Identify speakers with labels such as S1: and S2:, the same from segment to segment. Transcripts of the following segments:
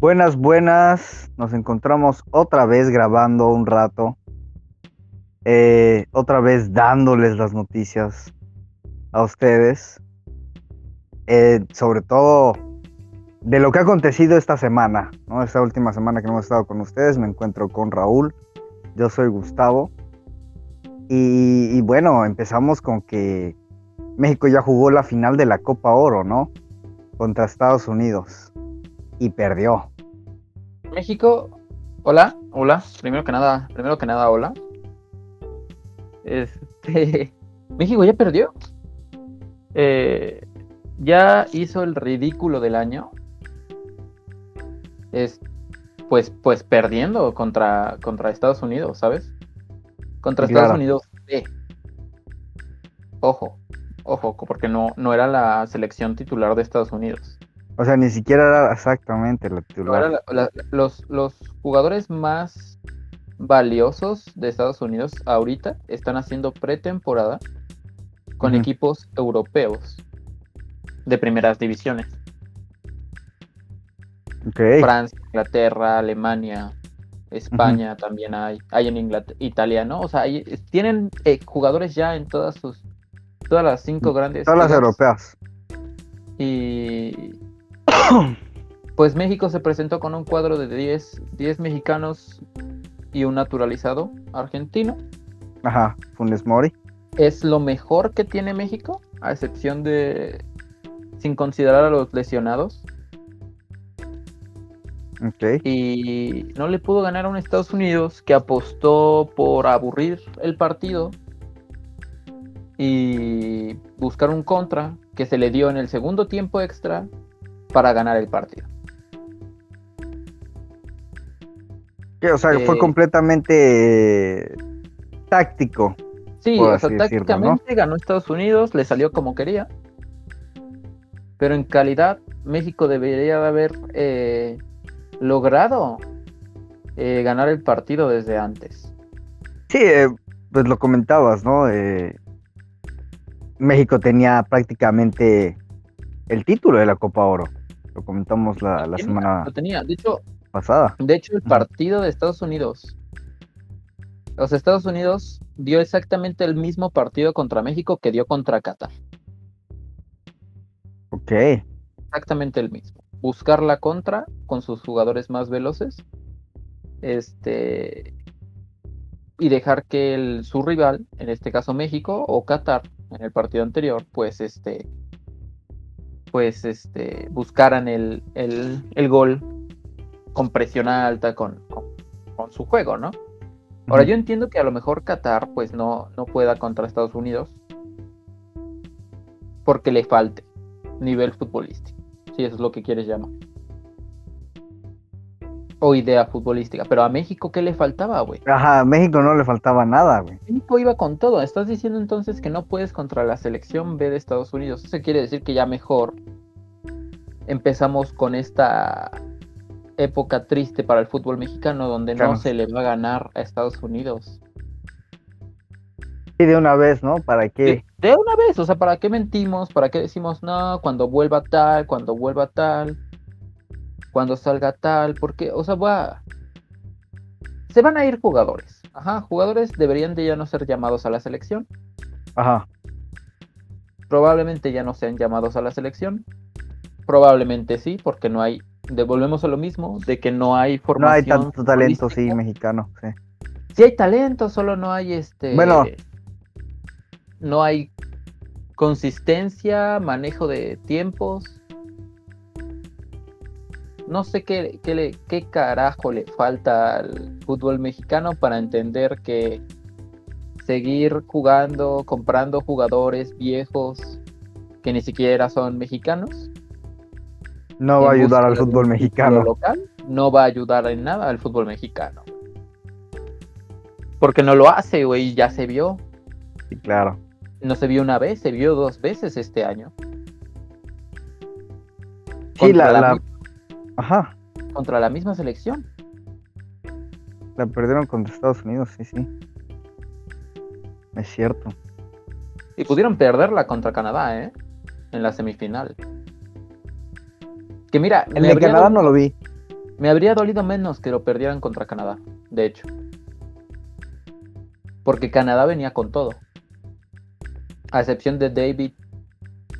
S1: Buenas, buenas. Nos encontramos otra vez grabando un rato. Eh, otra vez dándoles las noticias a ustedes. Eh, sobre todo de lo que ha acontecido esta semana, ¿no? Esta última semana que hemos estado con ustedes. Me encuentro con Raúl. Yo soy Gustavo. Y bueno, empezamos con que México ya jugó la final de la Copa Oro, ¿no? Contra Estados Unidos. Y perdió.
S2: México, hola, hola. Primero que nada, primero que nada, hola. Este, México ya perdió. Eh, ya hizo el ridículo del año. Es, pues, pues perdiendo contra, contra Estados Unidos, ¿sabes? Contra
S1: Claro.
S2: Estados Unidos. Ojo, ojo, porque no, no era la selección titular de Estados Unidos.
S1: O sea, ni siquiera era exactamente la titular.
S2: la- la- los, los jugadores más valiosos de Estados Unidos ahorita están haciendo pretemporada con equipos europeos de primeras divisiones.
S1: Ok.
S2: Francia, Inglaterra, Alemania, España también hay. Hay en Inglaterra, Italia, ¿no? O sea, hay- tienen eh, jugadores ya en todas sus todas las cinco grandes
S1: Todas las europeas.
S2: Y pues México se presentó con un cuadro de 10, 10 mexicanos y un naturalizado argentino.
S1: Ajá. Funes Mori.
S2: Es lo mejor que tiene México, a excepción de, sin considerar a los lesionados.
S1: Ok.
S2: Y no le pudo ganar a un Estados Unidos que apostó por aburrir el partido y buscar un contra que se le dio en el segundo tiempo extra para ganar el partido.
S1: Que, o sea, fue
S2: Eh,
S1: completamente táctico.
S2: Sí, o sea,
S1: así decirlo, ¿no?
S2: tácticamente ganó Estados Unidos, le salió como quería. Pero en calidad, México debería de haber eh, logrado eh, ganar el partido desde antes.
S1: Sí, eh, pues lo comentabas, ¿no? Eh, México tenía prácticamente el título de la Copa Oro. Lo comentamos la, la
S2: Tenía,
S1: semana
S2: Lo tenía. De hecho,
S1: pasada.
S2: de hecho, el partido de Estados Unidos. Los Estados Unidos dio exactamente el mismo partido contra México que dio contra Qatar.
S1: Ok.
S2: exactamente el mismo. Buscar la contra con sus jugadores más veloces. Este. Y dejar que el, su rival, en este caso México o Qatar, en el partido anterior, pues este. Pues este. buscaran el, el, el gol con presión alta, con, con, con su juego, ¿no? Ahora, yo entiendo que a lo mejor Qatar, pues no, no pueda contra Estados Unidos. Porque le falte nivel futbolístico. Si eso es lo que quieres llamar. O idea futbolística. Pero a México, ¿qué le faltaba, güey?
S1: Ajá, a México no le faltaba nada, güey.
S2: México iba con todo. Estás diciendo entonces que no puedes contra la selección B de Estados Unidos. Eso quiere decir que ya mejor empezamos con esta época triste para el fútbol mexicano donde
S1: Claro.
S2: no se le va a ganar a Estados Unidos.
S1: Y de una vez, ¿no? ¿Para qué?
S2: De, de una vez, o sea, ¿para qué mentimos? ¿Para qué decimos no? Cuando vuelva tal, cuando vuelva tal, cuando salga tal, porque, o sea, va. Se van a ir jugadores. Ajá, jugadores deberían de ya no ser llamados a la selección.
S1: Ajá.
S2: Probablemente ya no sean llamados a la selección. Probablemente sí, porque no hay. Devolvemos a lo mismo, de que no hay
S1: No
S2: formación.
S1: hay tanto talento, sí, mexicano. Sí.
S2: Sí hay talento, solo no hay este.
S1: Bueno.
S2: No hay consistencia, manejo de tiempos. No sé qué, qué, le- qué carajo le falta al fútbol mexicano para entender que seguir jugando, comprando jugadores viejos que ni siquiera son mexicanos.
S1: No va a ayudar al fútbol mexicano.
S2: local, no va a ayudar en nada al fútbol mexicano. Porque no lo hace, güey, ya se vio.
S1: Sí, claro.
S2: No se vio una vez, se vio dos veces este año.
S1: Sí, la, la- Ajá.
S2: contra la misma selección.
S1: La perdieron contra Estados Unidos, sí, sí. Es cierto.
S2: Y pudieron perderla contra Canadá, ¿eh? En la semifinal. Que mira,
S1: El de Canadá
S2: dolido-
S1: no lo vi.
S2: Me habría dolido menos que lo perdieran contra Canadá, de hecho. Porque Canadá venía con todo. A excepción de David,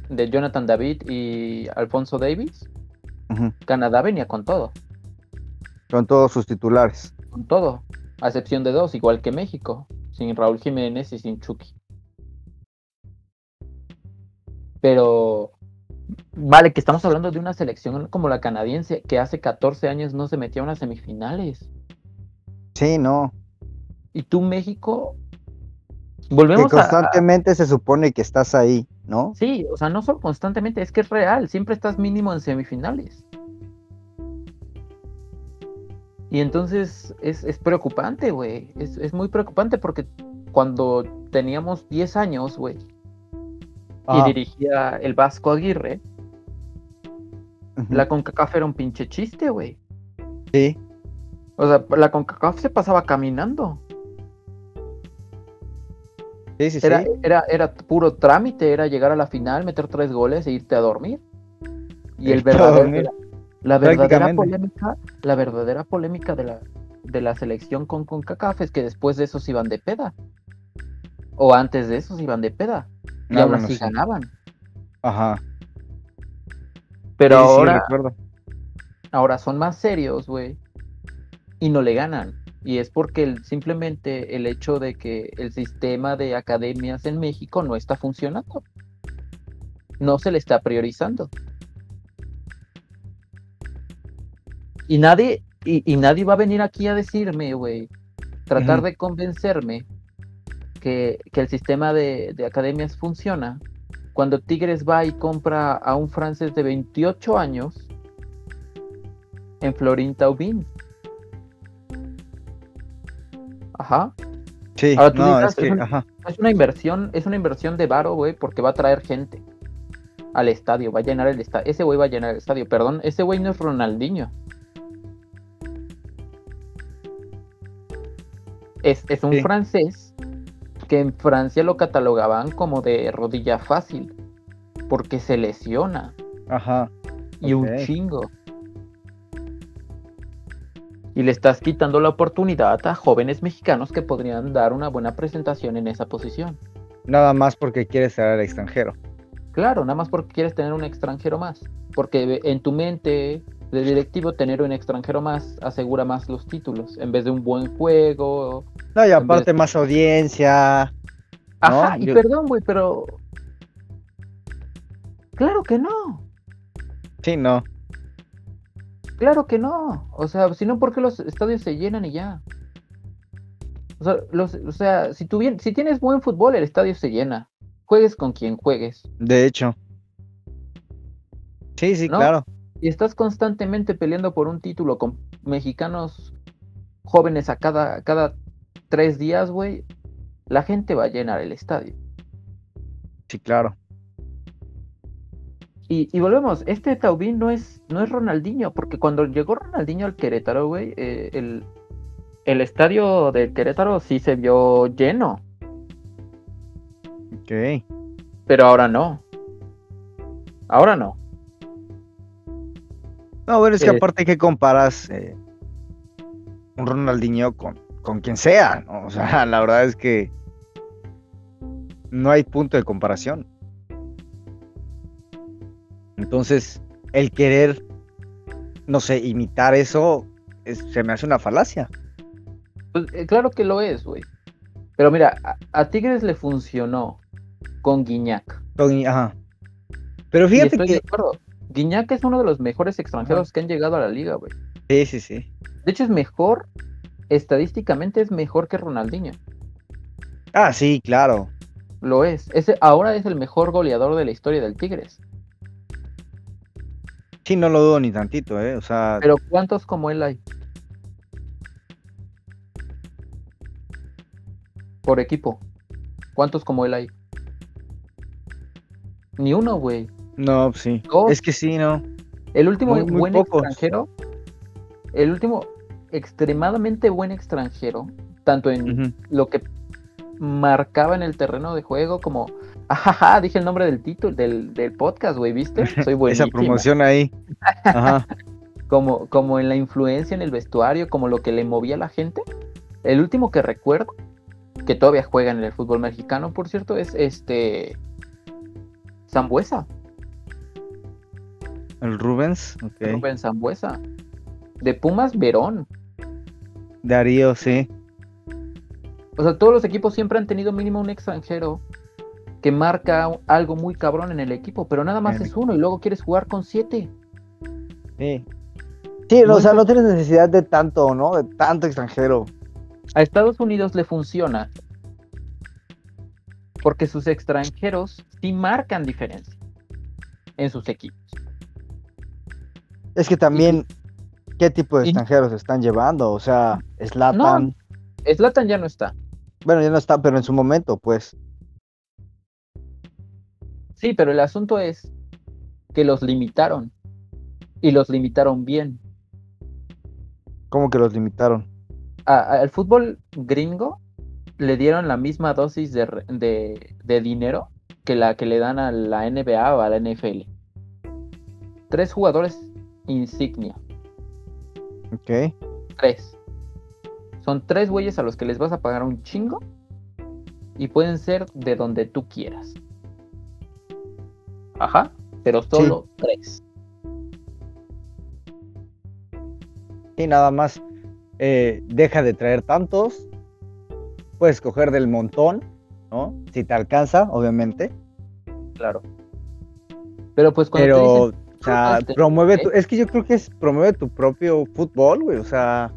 S2: de Jonathan David y Alfonso Davis, Canadá venía con todo.
S1: Con todos sus titulares.
S2: Con todo. A excepción de dos, igual que México. Sin Raúl Jiménez y sin Chucky. Pero. Vale, que estamos hablando de una selección como la canadiense que hace 14 años no se metía a unas semifinales.
S1: Sí, no.
S2: Y tú, México.
S1: Que
S2: Volvemos a- a.
S1: constantemente se supone que estás ahí, ¿no?
S2: Sí, o sea, no solo constantemente, es que es real. Siempre estás mínimo en semifinales. Y entonces es, es preocupante, güey. Es, es muy preocupante porque cuando teníamos 10 años, güey, y
S1: Ajá.
S2: dirigía el Vasco Aguirre, la CONCACAF era un pinche chiste, güey.
S1: Sí,
S2: O sea, la CONCACAF se pasaba caminando.
S1: Sí, sí,
S2: Era,
S1: sí.
S2: era, era puro trámite, era llegar a la final, meter tres goles e irte a dormir. Y el verdadero, la verdadera polémica, la verdadera polémica de la, de la selección con CONCACAF es que después de eso se iban de peda. O antes de eso se iban de peda. Y
S1: Ah,
S2: aún
S1: bueno,
S2: así
S1: sí.
S2: ganaban.
S1: Ajá.
S2: Pero
S1: Sí,
S2: ahora, ahora son más serios, güey. Y no le ganan. Y es porque el- simplemente el hecho de que el sistema de academias en México no está funcionando. No se le está priorizando. Y nadie, y, y nadie va a venir aquí a decirme, güey, tratar de convencerme que, que el sistema de, de academias funciona cuando Tigres va y compra a un francés de 28 años en Florin Taubín. Ajá.
S1: Sí,
S2: Ahora tú
S1: no,
S2: dirás,
S1: es que,
S2: es un-
S1: ajá.
S2: Es una inversión, es una inversión de varo, güey, porque va a traer gente al estadio, va a llenar el estadio. Ese güey va a llenar el estadio, perdón, ese güey no es Ronaldinho. Es, es un
S1: Sí.
S2: francés que en Francia lo catalogaban como de rodilla fácil, porque se lesiona
S1: Ajá.
S2: y un chingo. Y le estás quitando la oportunidad a jóvenes mexicanos que podrían dar una buena presentación en esa posición.
S1: Nada más porque quieres ser al extranjero.
S2: Claro, nada más porque quieres tener un extranjero más. Porque en tu mente de directivo tener un extranjero más asegura más los títulos en vez de un buen juego.
S1: No, y aparte más audiencia.
S2: Ajá,
S1: No,
S2: y
S1: yo-
S2: perdón, güey, pero... Claro que no,
S1: Sí, no.
S2: Claro que no. O sea, si no, ¿por qué los estadios se llenan y ya? O sea, los, o sea si, tú bien- si tienes buen fútbol, el estadio se llena. Juegues con quien juegues.
S1: De hecho. Sí, sí,
S2: No.
S1: claro.
S2: y estás constantemente peleando por un título con mexicanos jóvenes a cada, cada tres días, güey, la gente va a llenar el estadio.
S1: Sí, claro.
S2: Y, y volvemos, este Taubín no es, no es Ronaldinho, porque cuando llegó Ronaldinho al Querétaro, güey, eh, el, el estadio del Querétaro sí se vio lleno,
S1: Ok.
S2: pero ahora no. Ahora no.
S1: No, bueno, es que
S2: Eh,
S1: aparte que comparas eh, un Ronaldinho con, con quien sea, ¿no? O sea, la verdad es que no hay punto de comparación. Entonces, el querer, no sé, imitar eso, es- se me hace una falacia.
S2: Pues, eh, claro que lo es, güey. Pero mira, a, a Tigres le funcionó con Guiñac.
S1: Con- Ajá. Pero fíjate
S2: estoy de
S1: que...
S2: acuerdo. Guiñac es uno de los mejores extranjeros que han llegado a la liga, güey.
S1: Sí, sí, sí.
S2: De hecho, es mejor, estadísticamente es mejor que Ronaldinho.
S1: Ah, sí, claro.
S2: Lo es. Ese ahora es el mejor goleador de la historia del Tigres.
S1: Sí, no lo dudo ni tantito, ¿eh? O sea,
S2: Pero ¿cuántos como él hay? Por equipo. ¿Cuántos como él hay? Ni uno, güey.
S1: no, sí.
S2: Dos.
S1: Es que sí, ¿no?
S2: El último
S1: Muy- muy
S2: buen
S1: pocos.
S2: extranjero, el último extremadamente buen extranjero, tanto en lo que marcaba en el terreno de juego como, ajaja, dije el nombre del título del, del podcast, güey, ¿viste? Soy buenísimo.
S1: Esa promoción ahí. Ajá.
S2: como, como en la influencia en el vestuario, como lo que le movía a la gente. El último que recuerdo, que todavía juega en el fútbol mexicano, por cierto, es este Zambuesa.
S1: El Rubens, ok.
S2: Rubens Zambuesa. De Pumas, Verón.
S1: Darío, sí.
S2: O sea, todos los equipos siempre han tenido mínimo un extranjero que marca algo muy cabrón en el equipo, pero nada más es uno y luego quieres jugar con siete.
S1: Sí. Sí, no, o sea, no tienes necesidad de tanto, ¿no? De tanto extranjero.
S2: A Estados Unidos le funciona porque sus extranjeros sí marcan diferencia en sus equipos.
S1: Es que también, ¿qué tipo de
S2: y-
S1: extranjeros están llevando? O sea, Slatan.
S2: Zlatan ya no está.
S1: Bueno, ya no está, pero en su momento, pues.
S2: Sí, pero el asunto es que los limitaron y los limitaron bien.
S1: ¿Cómo que los limitaron?
S2: A- a- al fútbol gringo le dieron la misma dosis de, de- de dinero que la que le dan a la NBA o a la NFL. Tres jugadores insignia.
S1: Ok.
S2: Tres. Son tres güeyes a los que les vas a pagar un chingo y pueden ser de donde tú quieras. Ajá. Pero solo tres.
S1: Y nada más, eh, deja de traer tantos. Puedes coger del montón, ¿no? Si te alcanza, obviamente.
S2: Claro. Pero pues cuando te
S1: Pero,
S2: dicen,
S1: o sea, promueve
S2: ¿eh?
S1: tu, es que yo creo que es promueve tu propio fútbol, güey. O sea,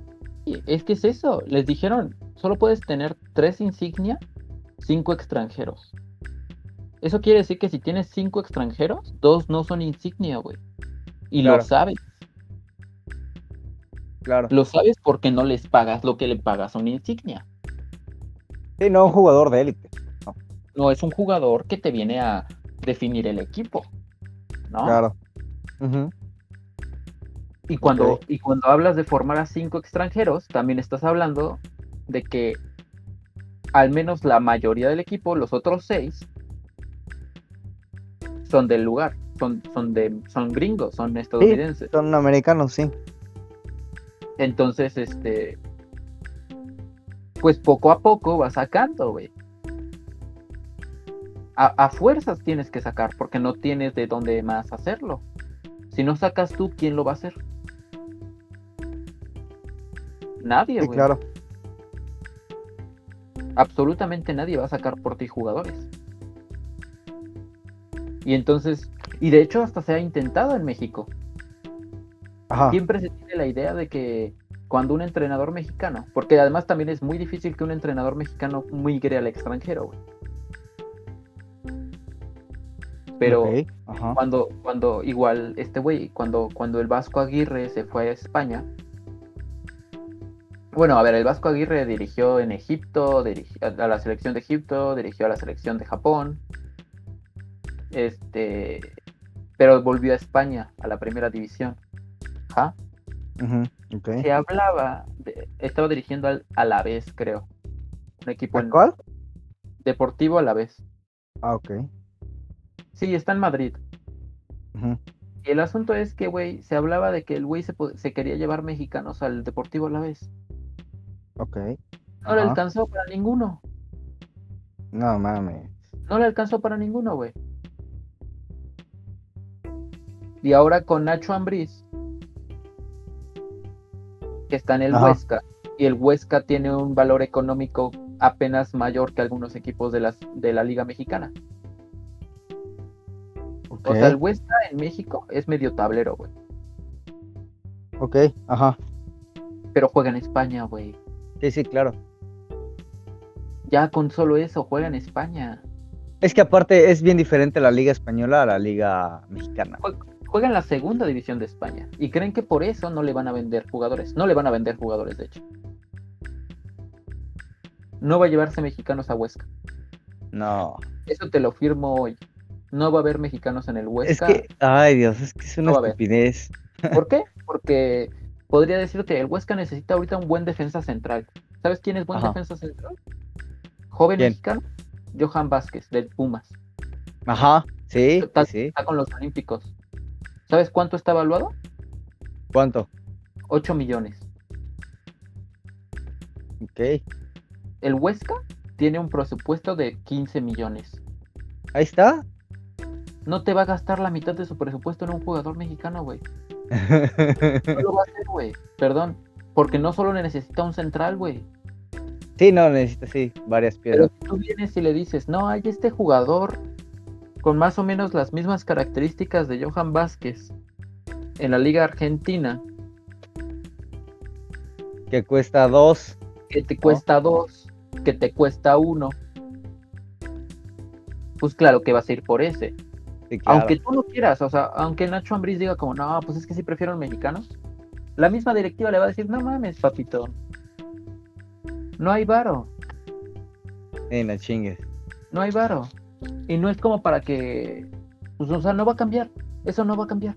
S2: "Sí, es que es eso, les dijeron, solo puedes tener tres insignia, cinco extranjeros. Eso quiere decir que si tienes cinco extranjeros, dos no son insignia, güey. Y
S1: Claro.
S2: lo sabes,
S1: claro.
S2: lo sabes porque no les pagas lo que le pagas a una insignia.
S1: Sí, no un jugador de élite.
S2: No es un jugador que te viene a definir el equipo. ¿no?
S1: Claro.
S2: Y cuando, y cuando hablas de formar a cinco extranjeros, también estás hablando de que al menos la mayoría del equipo, los otros seis, son del lugar, son, son de, son gringos, son estadounidenses.
S1: Son americanos, sí.
S2: Entonces, este, pues poco a poco vas sacando, güey. A, a fuerzas tienes que sacar, porque no tienes de dónde más hacerlo. Si no sacas tú, ¿quién lo va a hacer? Nadie,
S1: Sí,
S2: güey.
S1: claro.
S2: absolutamente nadie va a sacar por ti jugadores. Y entonces, y de hecho hasta se ha intentado en México.
S1: Ajá.
S2: Siempre se tiene la idea de que cuando un entrenador mexicano, porque además también es muy difícil que un entrenador mexicano migre al extranjero, güey. Pero cuando, cuando igual este güey, cuando, cuando el Vasco Aguirre se fue a España, bueno, a ver, el Vasco Aguirre dirigió en Egipto, dirigió a la selección de Egipto, dirigió a la selección de Japón, este, pero volvió a España, a la primera división.
S1: Ok.
S2: Se hablaba, de- estaba dirigiendo al Alavés, creo. Un equipo
S1: ¿A
S2: en-
S1: cuál?
S2: deportivo Alavés.
S1: Ah, ok.
S2: Sí, está en Madrid. Y el asunto es que, güey, se hablaba de que el güey se, quería llevar mexicanos al Deportivo Alavés.
S1: Ok.
S2: No le alcanzó para ninguno.
S1: No mames.
S2: No le alcanzó para ninguno, güey. Y ahora con Nacho Ambriz, que está en el
S1: Ajá.
S2: Huesca, y el Huesca tiene un valor económico apenas mayor que algunos equipos de, las, de la Liga Mexicana. O sea, el Huesca en México es medio tablero, güey.
S1: Ok. Ajá.
S2: Pero juega en España, güey.
S1: Sí, sí, claro.
S2: Ya con solo eso juega en España.
S1: Es que aparte es bien diferente la liga española a la liga mexicana.
S2: Juega en la segunda división de España. Y creen que por eso no le van a vender jugadores. No le van a vender jugadores, de hecho. No va a llevarse mexicanos a Huesca.
S1: No.
S2: Eso te lo firmo hoy. No va a haber mexicanos en el
S1: Es
S2: Huesca.
S1: que, ay Dios, es que es una
S2: No
S1: estupidez.
S2: ¿Por qué? Porque podría decirte, el Huesca necesita ahorita un buen defensa central. ¿Sabes quién es buen
S1: Ajá.
S2: defensa central? Joven
S1: ¿Quién?
S2: mexicano. Johan Vázquez, del Pumas.
S1: Ajá, sí,
S2: Está,
S1: sí.
S2: está con los Olímpicos. ¿Sabes cuánto está evaluado?
S1: ¿Cuánto?
S2: 8 millones.
S1: Ok.
S2: El Huesca tiene un presupuesto de 15 millones.
S1: Ahí está.
S2: No te va a gastar la mitad de su presupuesto en un jugador mexicano, güey. No lo va a hacer, güey. Perdón. Porque no solo necesita un central, güey.
S1: sí, no, necesita, sí, varias
S2: Pero
S1: piedras.
S2: si tú vienes y le dices, no, hay este jugador con más o menos las mismas características de Johan Vázquez en la Liga Argentina,
S1: Que cuesta dos.
S2: que te cuesta dos, que te cuesta uno, pues claro que vas a ir por ese.
S1: Sí, claro.
S2: Aunque tú no quieras, o sea, aunque Nacho Ambriz diga como, no, pues es que sí prefiero mexicanos, la misma directiva le va a decir, no mames, papito, no hay varo.
S1: Sí, no chingues.
S2: No hay varo. Y no es como para que. Pues, o sea, no va a cambiar. Eso no va a cambiar.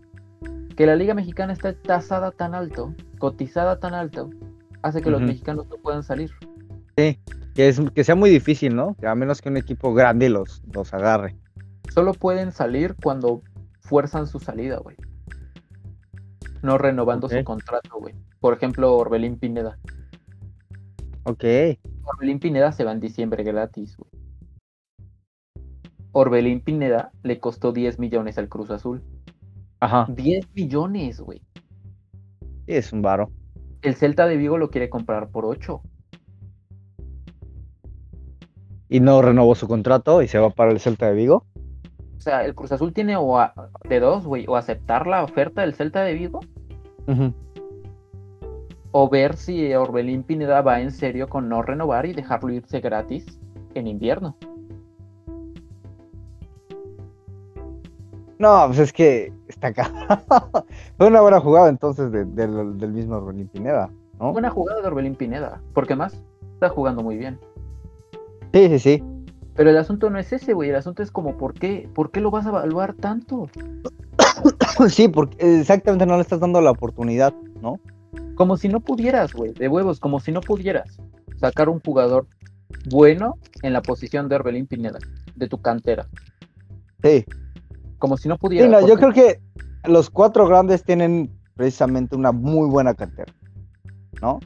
S2: Que la Liga Mexicana esté tasada tan alto, cotizada tan alto, hace que los mexicanos no puedan salir.
S1: Que, es, que sea muy difícil, ¿no? Que a menos que un equipo grande los, los agarre.
S2: Solo pueden salir cuando fuerzan su salida, güey. No renovando su contrato, güey. Por ejemplo, Orbelín Pineda.
S1: Ok.
S2: Orbelín Pineda se va en diciembre gratis, güey. Orbelín Pineda le costó 10 millones al Cruz Azul.
S1: Ajá.
S2: 10 millones, güey.
S1: Es un varo.
S2: El Celta de Vigo lo quiere comprar por 8.
S1: Y no renovó su contrato y se va para el Celta de Vigo.
S2: O sea, el Cruz Azul tiene o a- de dos, güey, o aceptar la oferta del Celta de Vigo, o ver si Orbelín Pineda va en serio con no renovar y dejarlo irse gratis en invierno.
S1: No, pues es que está acá. Fue una buena jugada entonces de- del- del mismo Orbelín Pineda, ¿no?
S2: Buena jugada de Orbelín Pineda, porque más está jugando muy bien.
S1: Sí, sí, sí.
S2: Pero el asunto no es ese, güey, el asunto es como, ¿por qué, ¿por qué lo vas a evaluar tanto?
S1: Sí, porque exactamente no le estás dando la oportunidad, ¿no?
S2: Como si no pudieras, güey, de huevos, como si no pudieras sacar un jugador bueno en la posición de Orbelín Pineda, de tu cantera.
S1: Sí.
S2: Como si no
S1: Sí,
S2: pudieras.
S1: no, yo creo que los cuatro grandes tienen precisamente una muy buena cantera, ¿no?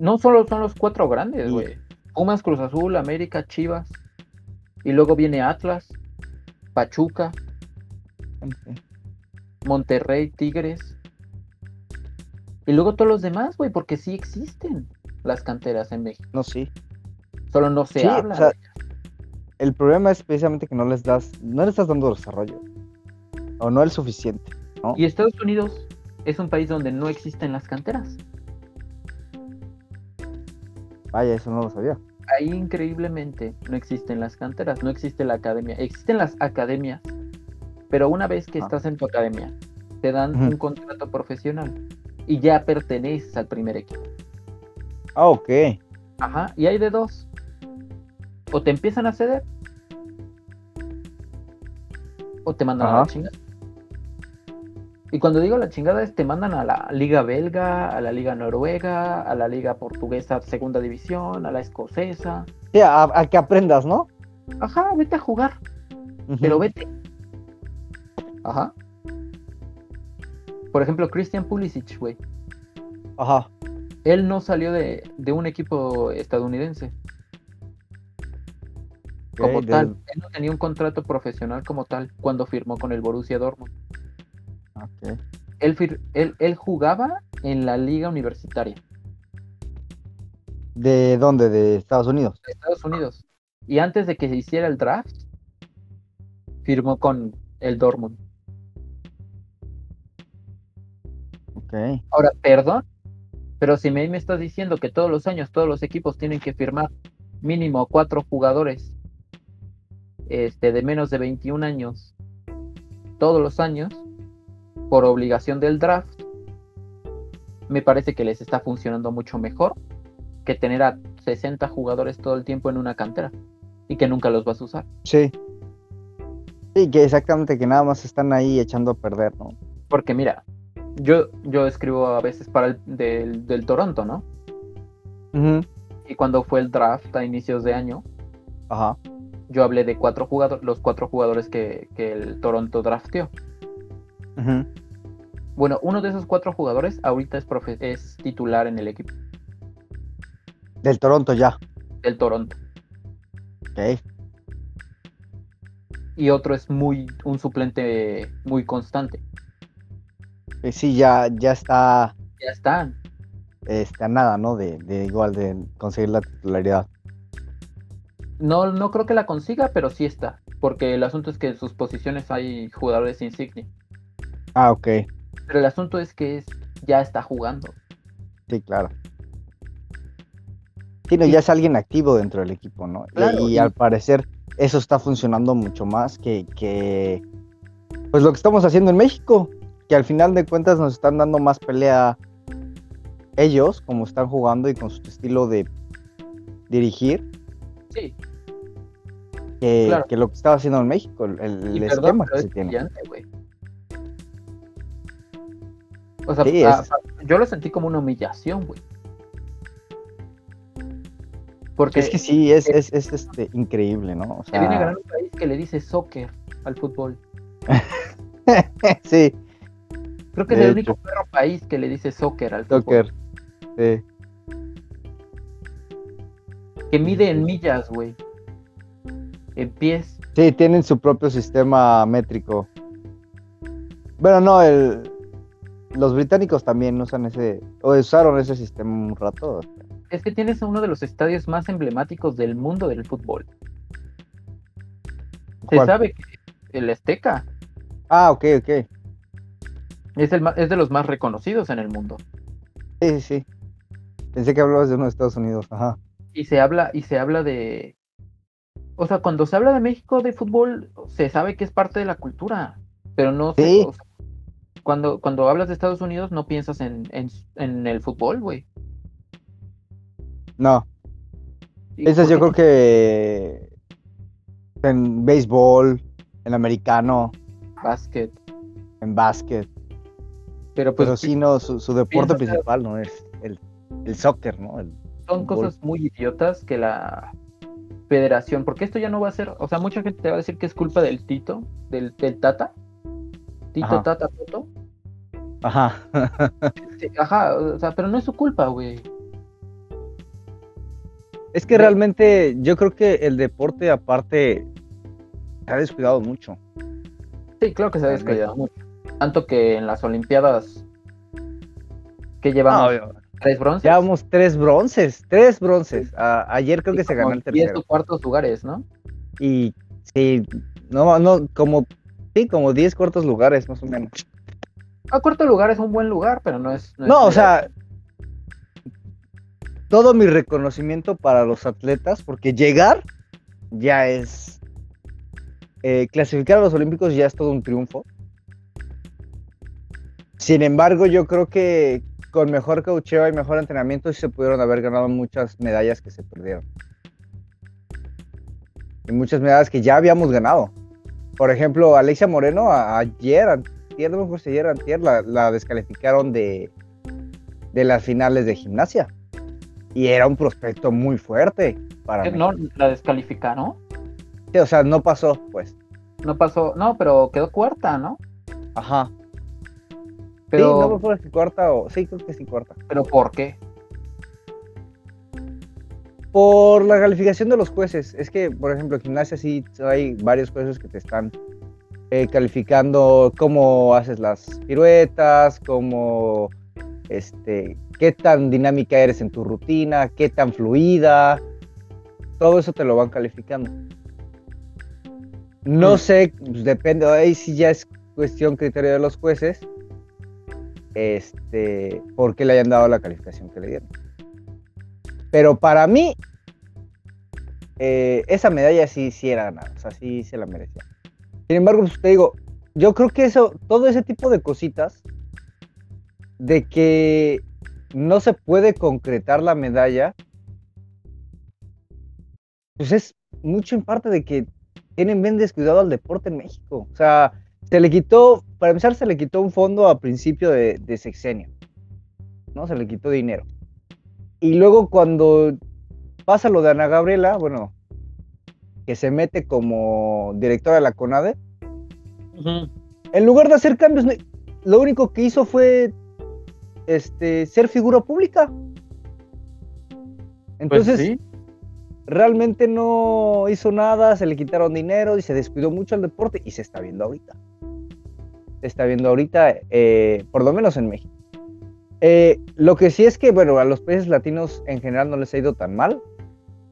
S2: No solo son los cuatro grandes, güey. Pumas, Cruz Azul, América, Chivas. Y luego viene Atlas, Pachuca, Monterrey, Tigres. Y luego todos los demás, güey, porque sí existen las canteras en México.
S1: No, sí.
S2: Solo no se
S1: Sí,
S2: habla.
S1: o sea. El problema es precisamente que no les das, no le estás dando desarrollo. O no el suficiente.
S2: Y Estados Unidos es un país donde no existen las canteras.
S1: Vaya, eso no lo sabía.
S2: Ahí increíblemente no existen las canteras, no existe la academia. Existen las academias, pero una vez que
S1: Ah.
S2: estás en tu academia, te dan un contrato profesional y ya perteneces al primer equipo.
S1: Ah, ok.
S2: Ajá, y hay de dos. O te empiezan a ceder, o te mandan a la chingada. Y cuando digo la chingada es te mandan a la liga belga, a la liga noruega, a la liga portuguesa segunda división, a la escocesa.
S1: Sí, a, a que aprendas, ¿no?
S2: Ajá, vete a jugar, pero vete. Ajá. Por ejemplo, Christian Pulisic, güey.
S1: Ajá.
S2: Él no salió de, de un equipo estadounidense como tal. Él no tenía un contrato profesional como tal cuando firmó con el Borussia Dortmund.
S1: ok.
S2: Él, fir- él, él jugaba en la liga universitaria
S1: ¿De dónde? ¿De Estados Unidos?
S2: de Estados Unidos. Y antes de que se hiciera el draft, firmó con el Dortmund.
S1: Ok.
S2: Ahora, perdón, pero si me, me estás diciendo que todos los años todos los equipos tienen que firmar mínimo cuatro jugadores este, de menos de 21 años todos los años por obligación del draft, me parece que les está funcionando mucho mejor que tener a 60 jugadores todo el tiempo en una cantera y que nunca los vas a usar.
S1: Sí. Sí, que exactamente, que nada más están ahí echando a perder, ¿no?
S2: Porque mira, yo, yo escribo a veces para el del, del Toronto, ¿no? Y cuando fue el draft a inicios de año,
S1: Ajá.
S2: Yo hablé de cuatro jugadores, los cuatro jugadores que, que el Toronto drafteó. Bueno, uno de esos cuatro jugadores ahorita es, profe- es titular en el equipo
S1: Del Toronto ya.
S2: del Toronto.
S1: Ok.
S2: Y otro es muy un suplente muy constante.
S1: Eh, Sí, ya, ya está
S2: Ya están.
S1: a nada, ¿no? De, de igual de conseguir la titularidad.
S2: No, no creo que la consiga, pero sí está. Porque el asunto es que en sus posiciones hay jugadores insignia.
S1: Ah, ok.
S2: Pero el asunto es que es, ya está jugando.
S1: Sí, claro. Sí, no, ya es alguien activo dentro del equipo, ¿no?
S2: Claro,
S1: y,
S2: y-
S1: al parecer eso está funcionando mucho más que, que, pues lo que estamos haciendo en México, que al final de cuentas nos están dando más pelea ellos, como están jugando y con su estilo de dirigir,
S2: Sí,
S1: que,
S2: Claro.
S1: que lo que estaba haciendo en México, el, el
S2: perdón,
S1: esquema que
S2: es
S1: se tiene.
S2: O sea,
S1: Sí,
S2: a-
S1: es-
S2: a- yo lo sentí como una humillación, güey. Porque
S1: Es que sí, es, es, es, este, increíble, ¿no? O
S2: viene a ganar un país que le dice soccer al fútbol.
S1: sí,
S2: Creo que es el único perro país que le dice soccer al fútbol.
S1: Sí.
S2: Que mide en millas, güey. En pies.
S1: Sí, tienen su propio sistema métrico. Bueno, no, el, los británicos también usan ese, o usaron ese sistema un rato.
S2: Es que tienes uno de los estadios más emblemáticos del mundo del fútbol. Se sabe que el Azteca
S1: Ah, ok, ok.
S2: es, el, es de los más reconocidos en el mundo.
S1: Sí, sí, sí. Pensé que hablabas de uno de Estados Unidos. Ajá.
S2: Y se habla, y se habla de. O sea, cuando se habla de México de fútbol, se sabe que es parte de la cultura. Pero no se-
S1: Sí.
S2: o sea, cuando, cuando hablas de Estados Unidos, no piensas en, en, en el fútbol, güey.
S1: No,
S2: ¿Y
S1: esas yo creo que en béisbol, en americano,
S2: Básquet.
S1: en básquet.
S2: Pero pues
S1: Pero sí, no, su, su deporte principal no es el, el soccer, ¿no? El-
S2: son cosas muy idiotas que la federación, porque esto ya no va a ser, o sea, mucha gente te va a decir que es culpa del Tito, del, del Tata. Tito,
S1: Ajá.
S2: Tata, Toto.
S1: Ajá.
S2: Sí, Ajá, o sea, pero no es su culpa, güey.
S1: Es que realmente yo creo que el deporte aparte se ha descuidado mucho.
S2: Sí, claro que se ha descuidado mucho. Tanto que en las Olimpiadas que llevamos tres bronces.
S1: Llevamos tres bronces, tres bronces. A- ayer creo
S2: y
S1: que se ganó el
S2: 10
S1: tercero.
S2: o cuartos lugares, ¿no?
S1: Y sí, no, no, como, sí, como 10 cuartos lugares más o menos.
S2: A cuarto lugar es un buen lugar, pero no es.
S1: No, o sea, todo mi reconocimiento para los atletas, porque llegar ya es, eh, clasificar a los Olímpicos ya es todo un triunfo. Sin embargo, yo creo que con mejor caucheo y mejor entrenamiento se pudieron haber ganado muchas medallas que se perdieron. Y muchas medallas que ya habíamos ganado. Por ejemplo, Alexia Moreno a- ayer, antier, no si ayer, antier, la, la descalificaron de, de las finales de gimnasia. Y era un prospecto muy fuerte para.
S2: No, la descalificaron.
S1: Sí, o sea, no pasó, pues.
S2: No pasó, no, pero quedó cuarta, ¿no?
S1: Ajá.
S2: Pero,
S1: Sí, no me acuerdo si cuarta o... Sí, creo que sí cuarta.
S2: pero ¿por qué?
S1: Por la calificación de los jueces. Es que, por ejemplo, en gimnasia sí hay varios jueces que te están eh, calificando cómo haces las piruetas, cómo, este, qué tan dinámica eres en tu rutina, qué tan fluida. Todo eso te lo van calificando. No
S2: Mm.
S1: sé, pues, depende, ahí sí ya es cuestión criterio de los jueces, este, por qué le hayan dado la calificación que le dieron. Pero para mí, eh, esa medalla sí, sí era ganada, o sea, sí se la merecía. Sin embargo, pues te digo, yo creo que eso, todo ese tipo de cositas, de que no se puede concretar la medalla, pues es mucho en parte de que tienen bien descuidado al deporte en México. O sea, se le quitó, para empezar, se le quitó un fondo a principio de, de sexenio, ¿no? Se le quitó dinero. Y luego cuando pasa lo de Ana Gabriela, bueno, que se mete como directora de la CONADE, en lugar de hacer cambios, lo único que hizo fue este, ser figura pública.
S2: Pues
S1: Entonces,
S2: sí.
S1: Realmente no hizo nada, se le quitaron dinero y se descuidó mucho el deporte y se está viendo ahorita. Se está viendo ahorita, eh, por lo menos en México. Eh, lo que sí es que, bueno, a los países latinos en general no les ha ido tan mal.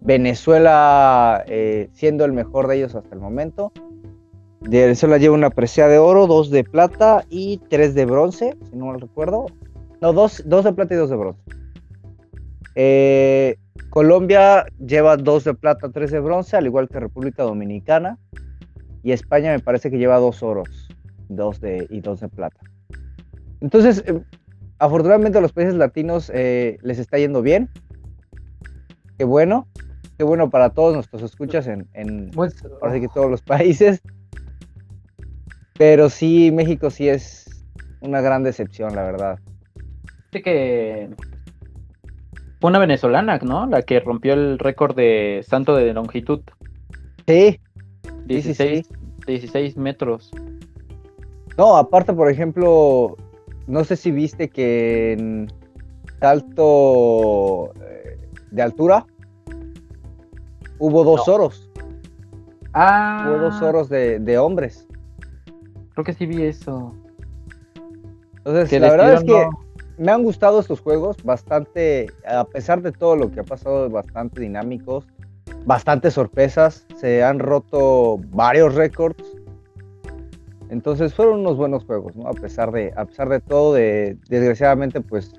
S1: Venezuela eh, siendo el mejor de ellos hasta el momento. De Venezuela lleva una presea de oro, dos de plata y tres de bronce, si no mal recuerdo. No, dos, dos de plata y dos de bronce. Eh, Colombia lleva dos de plata, tres de bronce, al igual que República Dominicana. Y España me parece que lleva dos oros dos de, y dos de plata. Entonces, eh, afortunadamente a los países latinos eh, les está yendo bien. Qué bueno. Qué bueno para todos nuestros escuchas en, en
S2: Pues,
S1: ahora sí que todos los países. Pero sí, México sí es una gran decepción, la verdad.
S2: Que fue una venezolana, ¿no? La que rompió el récord de salto de longitud.
S1: Sí, sí, sí,
S2: 16, 16 metros.
S1: No, aparte, por ejemplo, no sé si viste que en salto eh, de altura hubo dos
S2: No.
S1: oros.
S2: Ah,
S1: Hubo dos oros de, de hombres.
S2: creo que sí vi eso.
S1: Entonces,
S2: Que
S1: la verdad es que
S2: no-
S1: me han gustado estos juegos, bastante, a pesar de todo lo que ha pasado, bastante dinámicos, bastante sorpresas, se han roto varios récords. Entonces fueron unos buenos juegos, ¿no? A pesar de, a pesar de todo, de, desgraciadamente, pues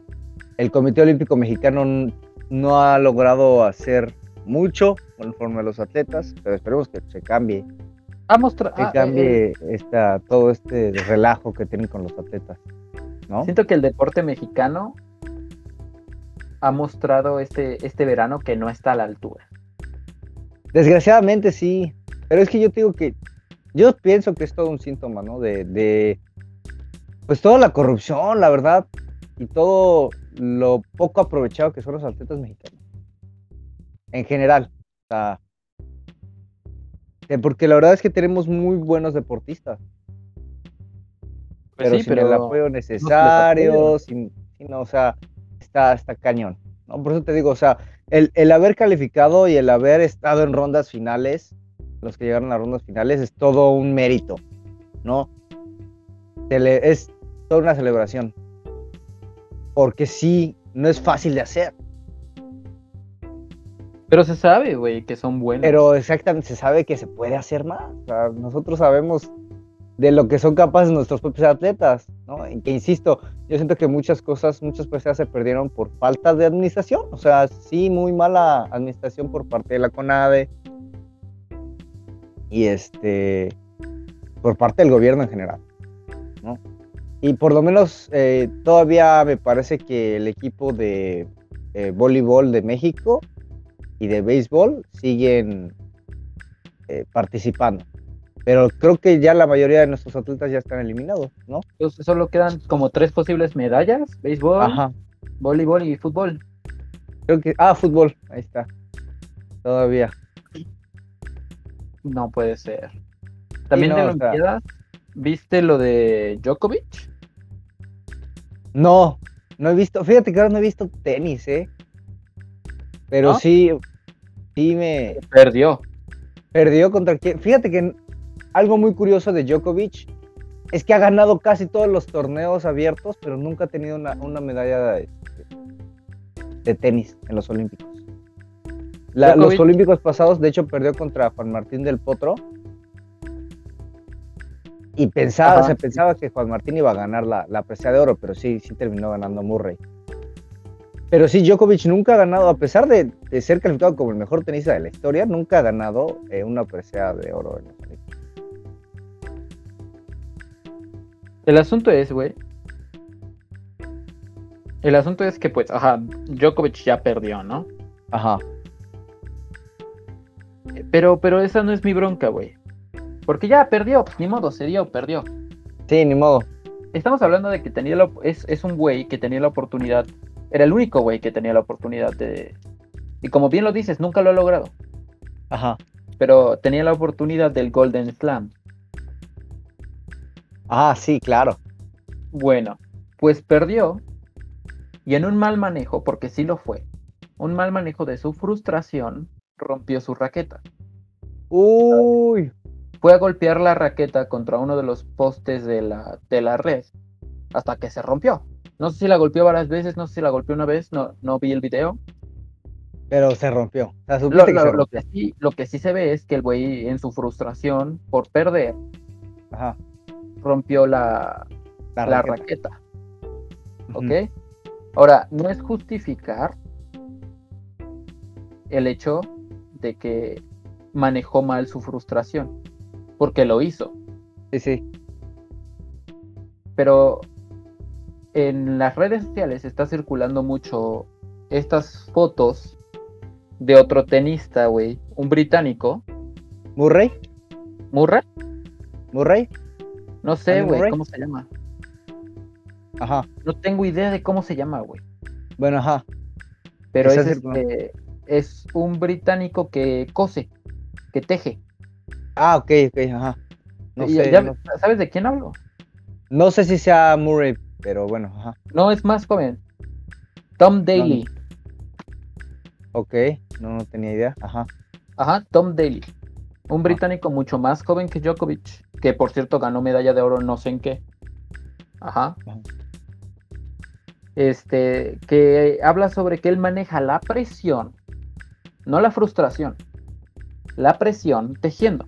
S1: el Comité Olímpico Mexicano no ha logrado hacer mucho conforme a los atletas, pero esperemos que se cambie, que cambie esta, todo este relajo que tienen con los atletas, ¿no?
S2: Siento que el deporte mexicano ha mostrado este, este verano que no está a la altura.
S1: Desgraciadamente sí, pero es que yo te digo que yo pienso que es todo un síntoma, ¿no? De, de pues toda la corrupción, la verdad, y todo lo poco aprovechado que son los atletas mexicanos. En general, o sea, porque la verdad es que tenemos muy buenos deportistas, pero
S2: sí,
S1: sin el apoyo necesario, sin, sin- o sea, está, está cañón, ¿no? Por eso te digo, o sea, el, el haber calificado y el haber estado en rondas finales, los que llegaron a rondas finales, es todo un mérito, ¿no? Le- es toda una celebración. Porque sí, no es fácil de hacer,
S2: Pero se sabe, güey, que son buenos.
S1: pero exactamente se sabe que se puede hacer más. O sea, nosotros sabemos de lo que son capaces nuestros propios atletas, ¿no? Y que insisto, yo siento que muchas cosas, muchas personas se perdieron por falta de administración, o sea, sí, muy mala administración por parte de la CONADE y este, por parte del gobierno en general, ¿no? Y por lo menos eh, todavía me parece que el equipo de eh, voleibol de México y de béisbol siguen eh, participando. Pero creo que ya la mayoría de nuestros atletas ya están eliminados, ¿no?
S2: Entonces, solo quedan como tres posibles medallas: béisbol,
S1: Ajá.
S2: voleibol y fútbol.
S1: Creo que. Ah, fútbol. Ahí está. Todavía.
S2: No puede ser. También
S1: no,
S2: de
S1: sea-
S2: ¿viste lo de Djokovic?
S1: No, no he visto. Fíjate que ahora no he visto tenis, ¿eh? Pero
S2: ¿No?
S1: sí. Sí me.
S2: Perdió.
S1: Perdió contra quién. Fíjate que algo muy curioso de Djokovic es que ha ganado casi todos los torneos abiertos, pero nunca ha tenido una, una medalla de, de tenis en los Olímpicos. La- los Olímpicos pasados, de hecho, perdió contra Juan Martín del Potro. Y pensaba,
S2: Ajá.
S1: se pensaba que Juan Martín iba a ganar la, la presea de oro, pero sí, sí terminó ganando Murray. Pero sí, Djokovic nunca ha ganado, a pesar de, de ser calificado como el mejor tenista de la historia, nunca ha ganado eh, una presea de oro en
S2: El asunto es, güey. El asunto es que, pues, ajá, Djokovic ya perdió, ¿no?
S1: Ajá.
S2: Pero, pero esa no es mi bronca, güey. Porque ya perdió, pues, ni modo, se dio, perdió.
S1: Sí, ni modo.
S2: Estamos hablando de que tenía la, es, es un güey que tenía la oportunidad. Era el único güey que tenía la oportunidad de. Y como bien lo dices, nunca lo ha logrado.
S1: Ajá.
S2: Pero tenía la oportunidad del Golden Slam.
S1: Ah, sí, claro.
S2: Bueno, pues perdió y en un mal manejo, porque sí lo fue, un mal manejo de su frustración, rompió su raqueta.
S1: Uy.
S2: Fue a golpear la raqueta contra uno de los postes de la, de la red hasta que se rompió. No sé si la golpeó varias veces, no sé si la golpeó una vez, no, no vi el video.
S1: Pero se rompió. O sea,
S2: Lo,
S1: que
S2: lo-
S1: se
S2: lo
S1: rompió.
S2: que sí, lo que sí se ve es que el güey en su frustración por perder
S1: Ajá.
S2: Rompió la,
S1: La,
S2: la
S1: raqueta.
S2: ¿Ok? Ahora, no es justificar el hecho de que manejó mal su frustración, porque lo hizo.
S1: Sí, sí.
S2: Pero en las redes sociales está circulando mucho estas fotos de otro tenista, güey, un británico,
S1: Murray.
S2: Murray,
S1: Murray.
S2: No sé,
S1: ¿Andy
S2: güey? ¿cómo se llama?
S1: Ajá.
S2: No tengo idea de cómo se llama, güey.
S1: Bueno, ajá.
S2: Pero es, este, es un británico que cose, que teje.
S1: Ah, ok, ok, ajá. No
S2: Y
S1: sé,
S2: ya-
S1: no,
S2: ¿Sabes de quién hablo?
S1: no sé si sea Murray, pero bueno, ajá.
S2: No, es más joven. Tom Daly.
S1: Ok, no, no tenía idea. Ajá.
S2: Ajá, Tom Daly. Un británico mucho más joven que Djokovic, que por cierto ganó medalla de oro no sé en qué. Ajá.
S1: Ajá.
S2: Este, que habla sobre que él maneja la presión, no la frustración, la presión tejiendo.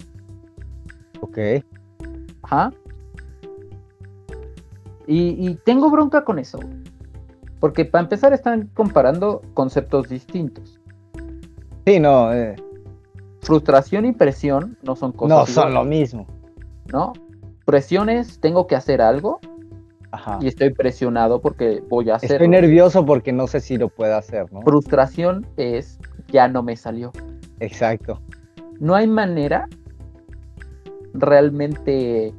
S1: Ok.
S2: Ajá. Y, y tengo bronca con eso. Porque para empezar están comparando conceptos distintos.
S1: Sí, no, eh,
S2: Frustración y presión no son cosas
S1: no son lo mismo.
S2: ¿no? Presión es tengo que hacer algo
S1: Ajá.
S2: y estoy presionado porque voy a hacerlo.
S1: Estoy nervioso porque no sé si lo puedo hacer, ¿no?
S2: Frustración es ya no me salió.
S1: Exacto.
S2: No hay manera realmente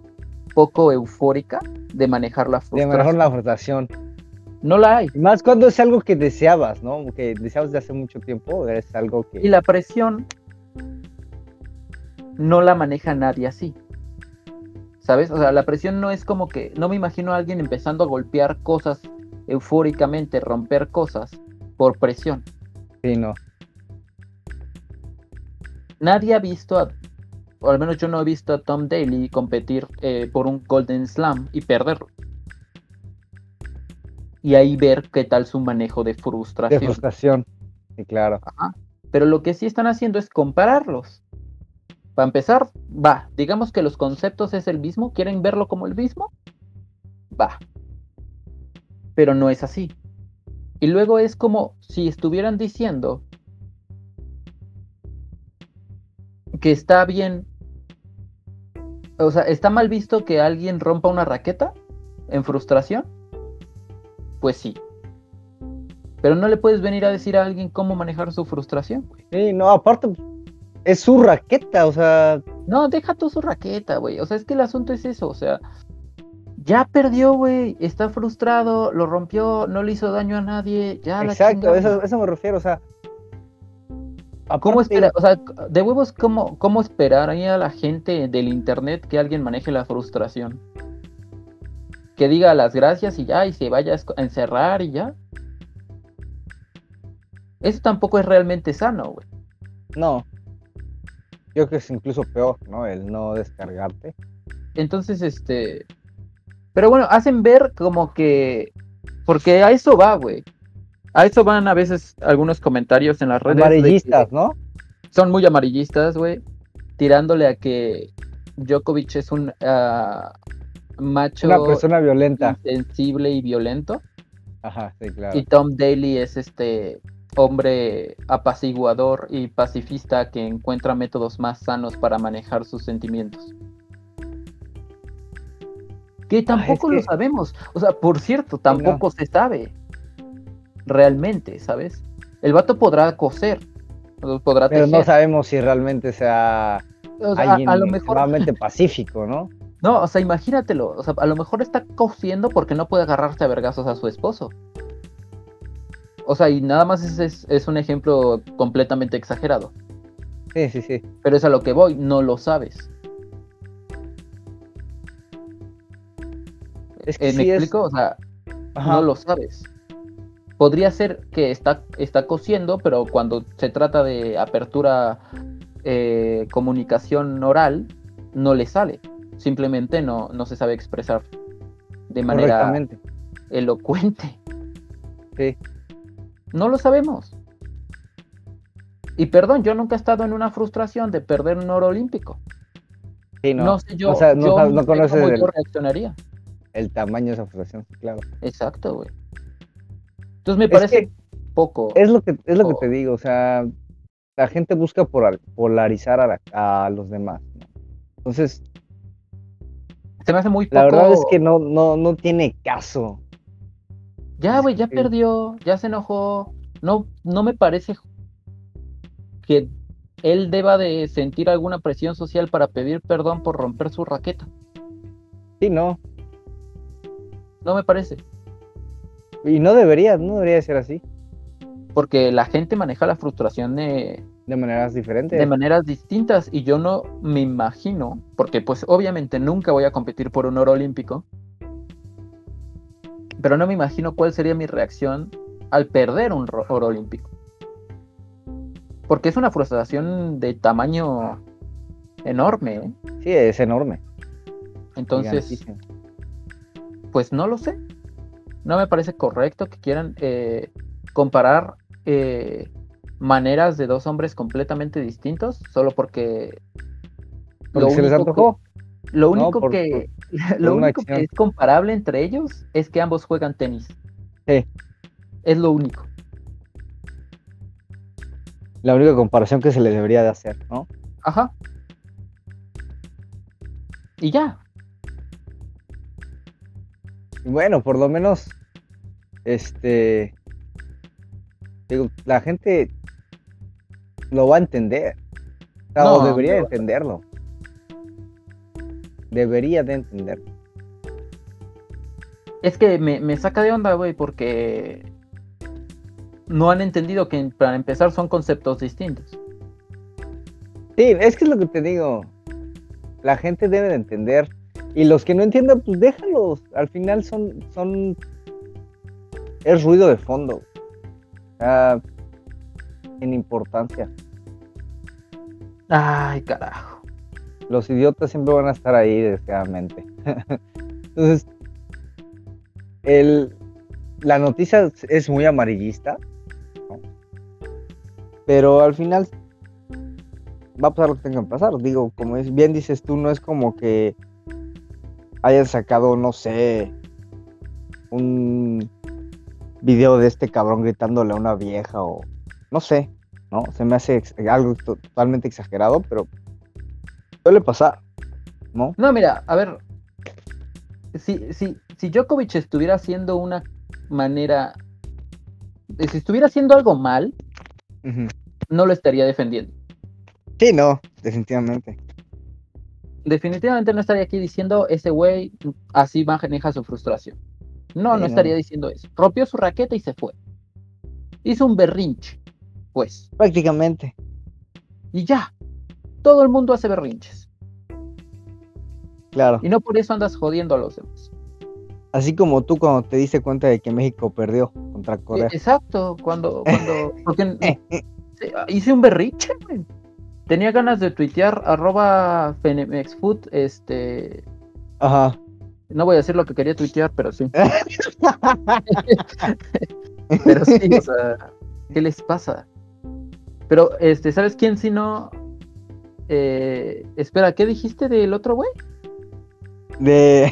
S2: poco eufórica de manejar la
S1: De
S2: frustración.
S1: mejor la frustración.
S2: No la hay.
S1: Y más cuando es algo que deseabas, ¿no? Que deseabas de hace mucho tiempo, es algo
S2: Y
S1: que...
S2: la presión no la maneja nadie así. ¿Sabes? O sea, la presión no es como que, no me imagino a alguien empezando a golpear cosas eufóricamente, romper cosas por presión.
S1: Sí, no.
S2: Nadie ha visto, a- o al menos yo no he visto a Tom Daly competir eh, por un Golden Slam y perderlo. Y ahí ver qué tal su manejo de
S1: De
S2: frustración.
S1: frustración. Sí, claro.
S2: Ajá. Pero lo que sí están haciendo es compararlos. Para empezar, va, digamos que los conceptos es el mismo, ¿quieren verlo como el mismo? Va. Pero no es así. Y luego es como si estuvieran diciendo que está bien, o sea, está mal visto que alguien rompa una raqueta en frustración. Pues sí. Pero no le puedes venir a decir a alguien cómo manejar su frustración, güey.
S1: Sí, no, aparte, es su raqueta, o sea,
S2: No, deja tú su raqueta, güey. O sea, es que el asunto es eso, o sea, ya perdió, güey, está frustrado, lo rompió, no le hizo daño a nadie, ya la
S1: exacto,
S2: chingada.
S1: eso, eso me refiero, o sea.
S2: ¿Cómo espera? O sea, de huevos, ¿cómo, cómo esperar ahí a la gente del internet que alguien maneje la frustración? Que diga las gracias y ya, y se vaya a encerrar y ya. Eso tampoco es realmente sano, güey.
S1: No. Yo creo que es incluso peor, ¿no? El no descargarte.
S2: Entonces, este. Pero bueno, hacen ver como que. Porque a eso va, güey. A eso van a veces algunos comentarios en las redes. que
S1: Amarillistas, ¿no?
S2: Son muy amarillistas, güey. Tirándole a que Djokovic es un ah, macho
S1: Una persona violenta.
S2: insensible y violento.
S1: Ajá, sí, claro.
S2: Y Tom Daly es este hombre apaciguador y pacifista que encuentra métodos más sanos para manejar sus sentimientos. Que tampoco lo
S1: que-
S2: sabemos. O sea, por cierto, tampoco se sabe. Realmente, ¿sabes? El vato podrá coser. Podrá
S1: Pero no sabemos si realmente sea
S2: O sea, a-
S1: alguien
S2: a, lo mejor.
S1: extremadamente pacífico, ¿no?
S2: No, o sea, imagínatelo. O sea, a lo mejor está cosiendo porque no puede agarrarse a vergazos a su esposo. O sea, y nada más es, es- es un ejemplo completamente exagerado.
S1: Sí, sí, sí.
S2: Pero es a lo que voy, no lo sabes.
S1: Es que
S2: Eh, ¿Me
S1: sí
S2: explico? O sea,
S1: Ajá.
S2: no lo sabes. Podría ser que está, está cosiendo, pero cuando se trata de apertura, eh, comunicación oral, no le sale. Simplemente no, no se sabe expresar de manera elocuente.
S1: Sí.
S2: No lo sabemos. Y perdón, yo nunca he estado en una frustración de perder un oro olímpico.
S1: Sí,
S2: No,
S1: no,
S2: sé yo,
S1: o sea, no
S2: yo
S1: no conoces
S2: cómo
S1: el-
S2: yo reaccionaría.
S1: el tamaño de esa frustración, claro.
S2: Exacto, güey. Entonces me
S1: Es
S2: parece
S1: que
S2: poco.
S1: Es lo que, es lo que te digo, o sea, la gente busca polar- polarizar a, la- a los demás. Entonces,
S2: Se me hace muy poco.
S1: la verdad es que no, no, no tiene caso.
S2: Ya, güey, ya perdió, ya se enojó. No, no me parece que él deba de sentir alguna presión social para pedir perdón por romper su raqueta.
S1: Sí, no.
S2: No me parece.
S1: Y no debería, no debería de ser así,
S2: Porque la gente maneja la frustración de,
S1: de maneras diferentes.
S2: de maneras distintas y yo no me imagino, porque pues obviamente nunca voy a competir por un oro olímpico, pero no me imagino cuál sería mi reacción al perder un ro- oro olímpico. Porque es una frustración de tamaño enorme, ¿eh?
S1: Sí, es enorme.
S2: entonces
S1: gigantísimo.
S2: pues no lo sé. No me parece correcto que quieran eh, comparar eh, maneras de dos hombres completamente distintos solo porque
S1: Porque se les
S2: único que- Lo
S1: No,
S2: único
S1: por-
S2: que lo único que es comparable entre ellos es que ambos juegan tenis.
S1: Sí.
S2: Es lo único.
S1: La única comparación que se le debería de hacer, ¿no?
S2: Ajá. Y ya.
S1: Bueno, por lo menos, este, digo, la gente lo va a entender. O, sea, o
S2: No,
S1: debería de
S2: no.
S1: entenderlo. Debería de entenderlo.
S2: Es que me, me saca de onda, güey, porque no han entendido que para empezar son conceptos distintos.
S1: Sí, es que es lo que te digo. La gente debe de entender. Y los que no entiendan, pues déjalos. Al final son, son, es ruido de fondo. Sea, sin importancia.
S2: Ay, carajo.
S1: Los idiotas siempre van a estar ahí, desgraciadamente. Entonces, el, la noticia es- muy amarillista, ¿no? pero al final va a pasar lo que tenga que pasar. Digo, como es, bien dices tú, no es como que hayan sacado, no sé, un video de este cabrón gritándole a una vieja o no sé, ¿no? Se me hace algo to- totalmente exagerado, pero suele pasar, ¿no?
S2: No, mira, a ver. Si, si, si Djokovic estuviera haciendo una manera. eh, Si estuviera haciendo algo mal, no lo estaría defendiendo.
S1: Sí, no, definitivamente.
S2: Definitivamente no estaría aquí diciendo ese güey así maneja su frustración. No,
S1: Sí,
S2: no
S1: no.
S2: estaría diciendo eso. Rompió su raqueta y se fue. Hizo un berrinche, pues.
S1: Prácticamente.
S2: Y ya. Todo el mundo hace berrinches.
S1: Claro.
S2: Y no por eso andas jodiendo a los demás.
S1: Así como tú cuando te diste cuenta de que México perdió contra Corea.
S2: E- Exacto, cuando, cuando, porque sí, hice un berrinche, güey. Tenía ganas de tuitear arroba Fenemexfood, este,
S1: Ajá.
S2: no voy a decir lo que quería tuitear, pero sí. Pero sí, o sea, ¿qué les pasa? Pero, este, ¿sabes quién si no? Eh, espera, ¿qué dijiste del otro güey?
S1: De,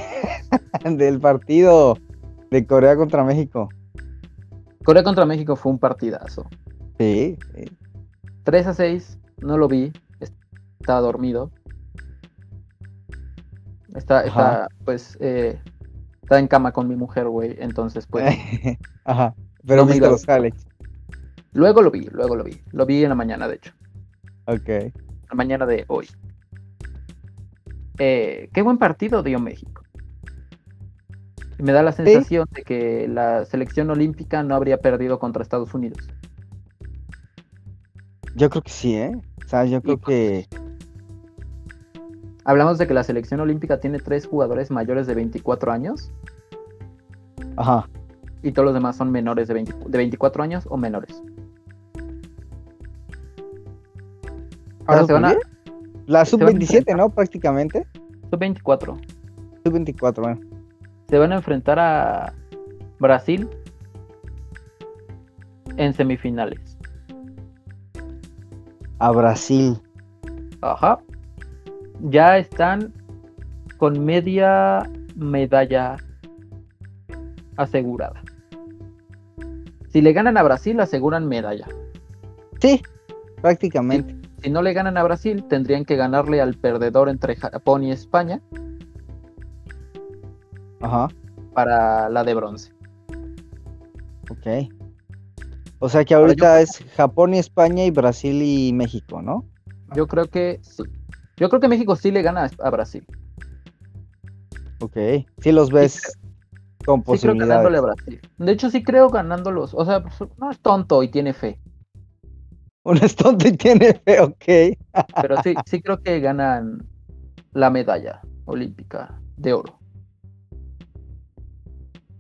S1: del partido de Corea contra México.
S2: Corea contra México fue un partidazo.
S1: Sí, sí.
S2: 3 a 6, no lo vi, estaba dormido. Está, está, pues, eh, está en cama con mi mujer, güey, entonces, pues,
S1: Ajá. Pero
S2: No
S1: viste los highlights.
S2: luego lo vi, luego lo vi. Lo vi en la mañana, de hecho,
S1: Ok.
S2: La mañana de hoy. Eh, qué buen partido dio México. Me da la sensación de que la selección olímpica no habría perdido contra Estados Unidos.
S1: Yo creo que sí, ¿eh? O sea, yo creo que.
S2: Hablamos de que la selección olímpica tiene tres jugadores mayores de 24 años
S1: Ajá.
S2: Y todos los demás son menores de, 20 de 24 años o menores. Ahora se van a.
S1: La
S2: se van a
S1: sub-27,
S2: enfrentar.
S1: ¿no? Prácticamente.
S2: Son 24.
S1: Sub-24, bueno.
S2: Se van a enfrentar a Brasil en semifinales.
S1: A Brasil.
S2: Ajá. Ya están con media medalla asegurada. Si le ganan a Brasil, aseguran medalla.
S1: Sí, prácticamente.
S2: Si no le ganan a Brasil, tendrían que ganarle al perdedor entre Japón y España
S1: Ajá.
S2: para la de bronce.
S1: Ok. O sea que ahorita es Japón y España y Brasil y México, ¿no?
S2: Yo creo que sí. Yo creo que México sí le gana a Brasil.
S1: Ok. Sí los ves con
S2: Sí creo ganándole a
S1: posibilidades.
S2: Brasil. De hecho, sí creo ganándolos. O sea, pues, no es tonto y tiene fe.
S1: Un es tonto y tiene fe, ok.
S2: Pero sí, sí creo que ganan la medalla olímpica de oro.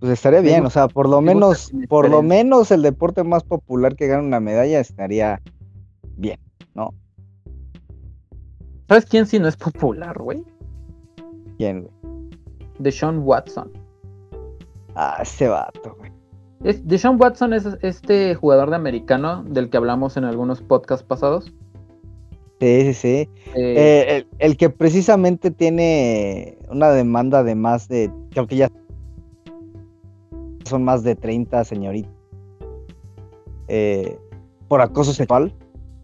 S1: Pues estaría bien, o sea, por lo menos, por lo menos el deporte más popular que gana una medalla estaría bien, ¿no?
S2: ¿Sabes quién sí no es popular, güey?
S1: Bien, güey.
S2: Deshaun Watson.
S1: Ah, ese vato, güey.
S2: Es, Deshaun Watson es este jugador de americano del que hablamos en algunos podcasts pasados.
S1: Sí, sí, sí.
S2: Eh,
S1: Eh, el, el que precisamente tiene una demanda de más de, creo que ya son más de 30 señoritas eh, por acoso sexual.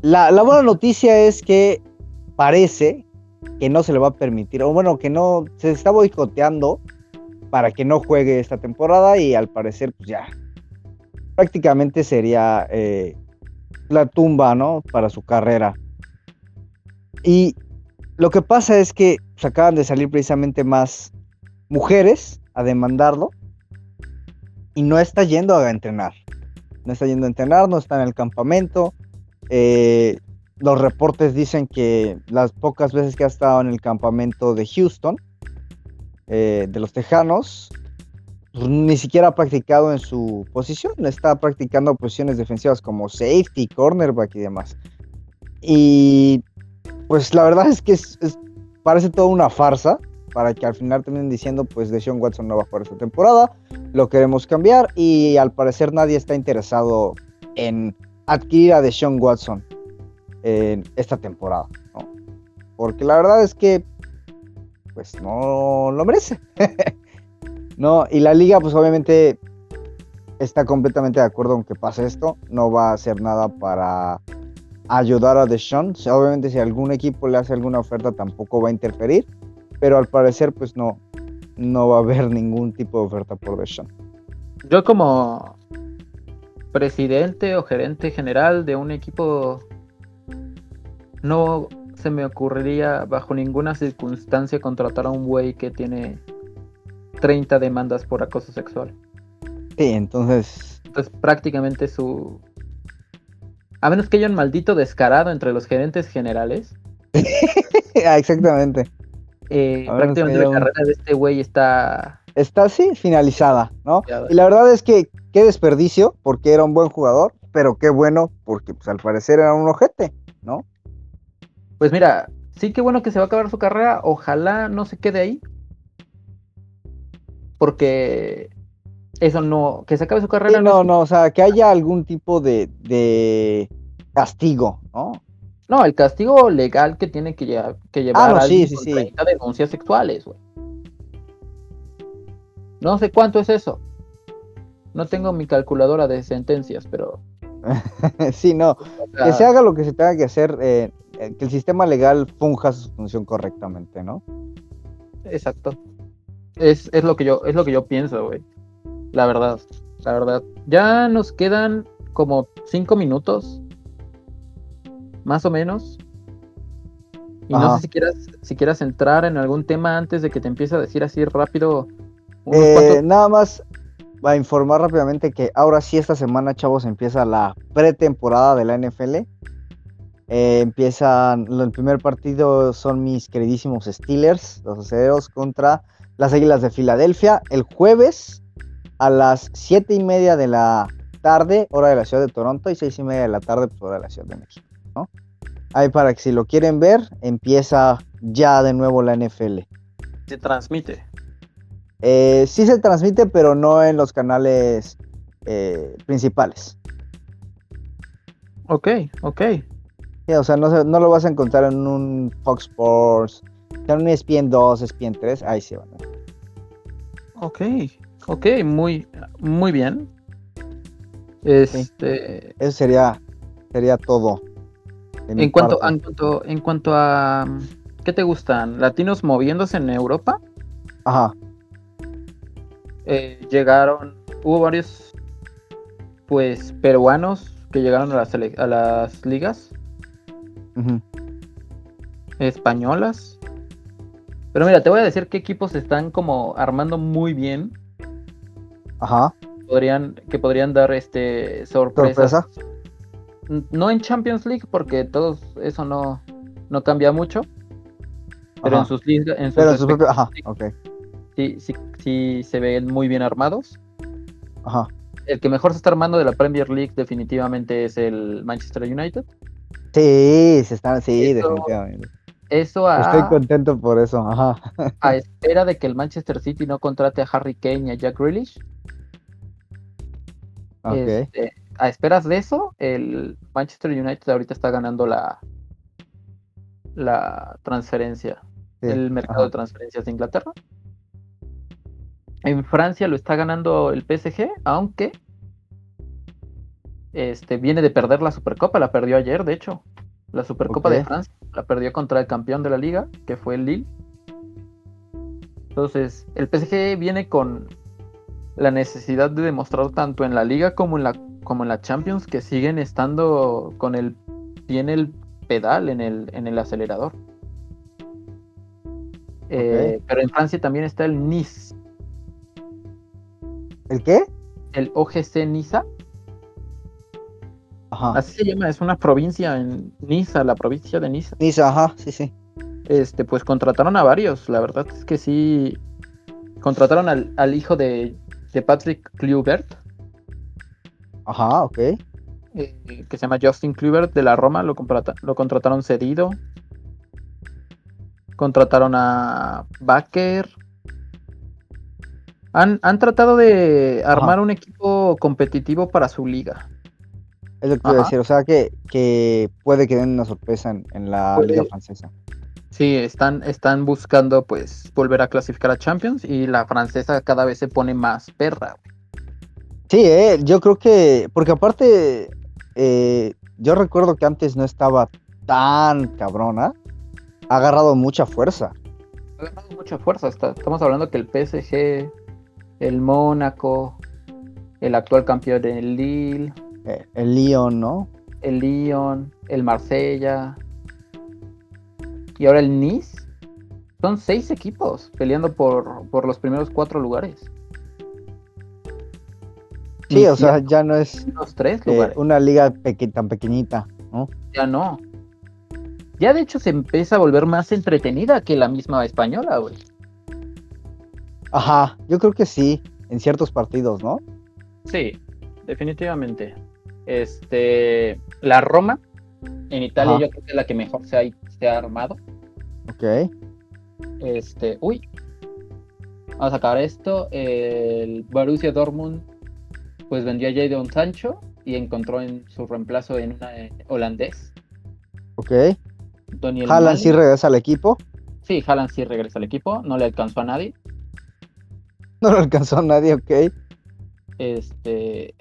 S1: La, la buena noticia es que parece que no se le va a permitir, o bueno, que no, se está boicoteando para que no juegue esta temporada y al parecer pues ya prácticamente sería eh, la tumba, ¿no? Para su carrera. Y lo que pasa es que pues, acaban de salir precisamente más mujeres a demandarlo y no está yendo a entrenar. No está yendo a entrenar, no está en el campamento. Eh, los reportes dicen que las pocas veces que ha estado en el campamento de Houston, eh, de los Tejanos, ni siquiera ha practicado en su posición. Está practicando posiciones defensivas como safety, cornerback y demás. Y pues la verdad es que parece toda una farsa para que al final terminen diciendo pues Deshaun Watson no va a jugar esta temporada, lo queremos cambiar y al parecer nadie está interesado en adquirir a Deshaun Watson en esta temporada. Porque la verdad es que pues no lo merece. no, y la liga pues obviamente está completamente de acuerdo con que pase esto, no va a hacer nada para ayudar a Deshaun. Obviamente si algún equipo le hace alguna oferta tampoco va a interferir, pero al parecer pues no, no va a haber ningún tipo de oferta por Deshaun.
S2: yo como presidente o gerente general de un equipo no se me ocurriría bajo ninguna circunstancia contratar a un güey que tiene 30 demandas por acoso sexual.
S1: Sí, entonces,
S2: Entonces prácticamente su... A menos que haya un maldito descarado entre los gerentes generales,
S1: ah, exactamente.
S2: eh, prácticamente la
S1: un-
S2: carrera de este güey está...
S1: Está así finalizada, ¿no? Y la verdad es que qué desperdicio, porque era un buen jugador, pero qué bueno, porque pues al parecer era un ojete, ¿no?
S2: Pues mira, sí que bueno que se va a acabar su carrera, ojalá no se quede ahí. Porque eso no, que se acabe su
S1: Sí,
S2: carrera
S1: no,
S2: es-
S1: no, o sea, que haya algún tipo de, de castigo, ¿no?
S2: No, el castigo legal que tiene que, lle- que llevar
S1: Ah, no,
S2: a alguien
S1: sí, sí,
S2: con
S1: sí.
S2: 30 denuncias sexuales, güey. No sé cuánto es eso. No tengo mi calculadora de sentencias, pero.
S1: sí, no,
S2: o sea,
S1: que se haga lo que se tenga que hacer, eh, eh, que el sistema legal funja su función correctamente, ¿no?
S2: Exacto. Es, es lo que yo, es lo que yo pienso, güey. La verdad. La verdad. Ya nos quedan como cinco minutos. Más o menos. Y no sé si quieras, si quieras entrar en algún tema antes de que te empiece a decir así rápido.
S1: Eh,
S2: cuantos-
S1: nada más va a informar rápidamente que ahora sí esta semana, chavos, empieza la pretemporada de la NFL. Eh, empiezan, el primer partido son mis queridísimos Steelers, los acereros, contra las Águilas de Filadelfia. El jueves a las siete y media de la tarde, hora de la ciudad de Toronto, y seis y media de la tarde, pues, hora de la ciudad de México, ¿no? Ahí para que si lo quieren ver, empieza ya de nuevo la NFL.
S2: Se transmite.
S1: Eh, sí se transmite, pero no en los canales eh, principales.
S2: Ok, ok.
S1: Sí, o sea, no, se- no lo vas a encontrar en un Fox Sports, en un E ESPN 2, ESPN 3, ahí sí van.
S2: Ok, ok, muy, muy bien. Este,
S1: Eso sería, sería todo.
S2: en cuanto, en cuanto, en cuanto a ¿qué te gustan? ¿Latinos moviéndose en Europa?
S1: Ajá,
S2: Eh, llegaron, hubo varios, pues, peruanos que llegaron a las, a las ligas españolas. Pero mira, te voy a decir qué equipos están como armando muy bien.
S1: ajá,
S2: Podrían, que podrían dar este sorpresas.
S1: sorpresa.
S2: No en Champions League, porque todo eso no, no cambia mucho. Pero
S1: Ajá.
S2: en sus ligas, en sus
S1: Pero en sus
S2: respectivos-
S1: propios, ajá, ok,
S2: sí, sí, sí se ven muy bien armados.
S1: ajá.
S2: El que mejor se está armando de la Premier League definitivamente es el Manchester United.
S1: Sí, se están, sí,
S2: Eso-
S1: definitivamente.
S2: Eso a,
S1: Estoy contento por eso, ajá.
S2: a espera de que el Manchester City no contrate a Harry Kane y a Jack Grealish. Este, a esperas de eso, el Manchester United ahorita está ganando la, la transferencia,
S1: sí,
S2: el mercado
S1: ajá.
S2: de transferencias de Inglaterra. En Francia lo está ganando el PSG, aunque este, viene de perder la Supercopa, la perdió ayer, de hecho. La Supercopa de. Francia la perdió contra el campeón de la liga, que fue el Lille. Entonces, el PSG viene con la necesidad de demostrar tanto en la liga como en la, como en la Champions que siguen estando con el en el pedal, en el, en el acelerador. Eh, pero en Francia también está el Nice,
S1: ¿El qué?
S2: el OGC Niza,
S1: Ajá.
S2: así se llama, es una provincia en Niza, la provincia de Niza.
S1: Niza, ajá, sí, sí.
S2: Este, pues contrataron a varios, la verdad es que sí. Contrataron al, al hijo de, de Patrick Kluivert,
S1: Ajá, ok.
S2: eh, que se llama Justin Kluivert de la Roma, lo, contrata- lo contrataron cedido. Contrataron a Baker. Han, han tratado de armar un equipo competitivo para su liga.
S1: Es lo que te iba a
S2: Ajá.
S1: decir, o sea que, que puede que den una sorpresa en, en la liga francesa.
S2: Sí, están, están buscando pues volver a clasificar a Champions y la francesa cada vez se pone más perra.
S1: Sí, eh, yo creo que, porque aparte, eh, yo recuerdo que antes no estaba tan cabrona, ha agarrado mucha fuerza.
S2: Ha ganado mucha fuerza. está- estamos hablando que el PSG, el Mónaco, el actual campeón del Lille,
S1: el Lyon, ¿no?
S2: el Lyon, el Marsella y ahora el Nice. Son seis equipos peleando por, por los primeros cuatro lugares.
S1: Sí, o sea, ya no es
S2: los tres
S1: eh,
S2: lugares.
S1: una liga peque- tan pequeñita, ¿no?
S2: Ya no. Ya de hecho se empieza a volver más entretenida que la misma española, güey.
S1: Ajá, yo creo que sí, en ciertos partidos, ¿no?
S2: Sí, definitivamente. Este, la Roma en Italia
S1: Ajá.
S2: yo creo que es la que mejor se ha, se ha armado.
S1: Ok,
S2: Este, uy. Vamos a sacar esto. El Borussia Dortmund pues vendió a Jadon Sancho y encontró en su reemplazo en una eh, holandés.
S1: ok.
S2: Daniel
S1: Haaland sí regresa al equipo,
S2: Sí, Haaland sí regresa al equipo, no le alcanzó a nadie.
S1: no lo alcanzó a nadie, ok.
S2: Este,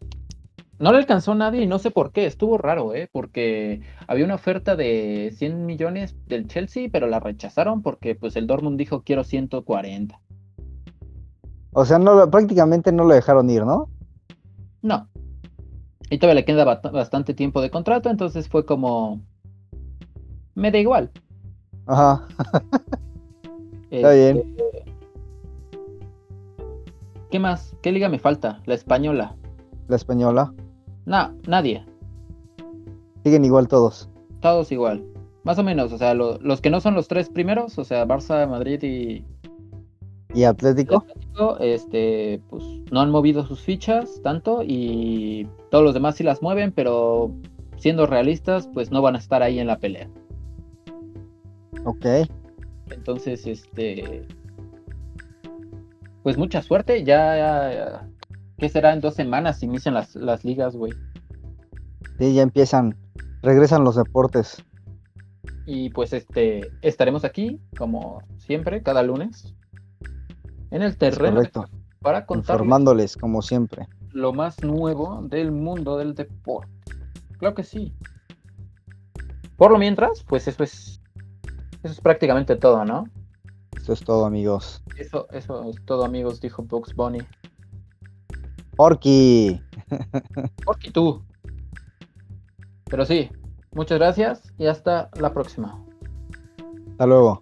S2: no le alcanzó nadie y no sé por qué, estuvo raro, ¿eh? Porque había una oferta de 100 millones del Chelsea, pero la rechazaron porque pues el Dortmund dijo quiero 140.
S1: O sea, no prácticamente no lo dejaron ir, ¿no?
S2: No. Y todavía le queda bastante tiempo de contrato, entonces fue como... Me da igual.
S1: Ajá, Está bien.
S2: Este, ¿Qué más? ¿Qué liga me falta? La española.
S1: la española.
S2: No, nadie.
S1: Siguen igual todos.
S2: Todos igual. Más o menos, o sea, lo- los que no son los tres primeros, o sea, Barça, Madrid y,
S1: ¿Y Atlético?
S2: Atlético, este, pues no han movido sus fichas tanto y todos los demás sí las mueven, pero siendo realistas, pues no van a estar ahí en la pelea.
S1: Ok.
S2: Entonces, este, pues mucha suerte. Ya, ya ¿qué será? En dos semanas inician las, las ligas, güey.
S1: Sí, ya empiezan, regresan los deportes.
S2: Y pues este, estaremos aquí, como siempre, cada lunes, en el terreno
S1: Correcto.
S2: para contar
S1: Informándoles, como siempre.
S2: lo más nuevo del mundo del deporte. Claro que sí. Por lo mientras, pues eso es, eso es prácticamente todo, ¿no?
S1: Esto es todo, amigos.
S2: Eso, eso es todo, amigos, dijo Bugs Bunny.
S1: Porky.
S2: Porque tú. Pero sí, muchas gracias y hasta la próxima.
S1: Hasta luego.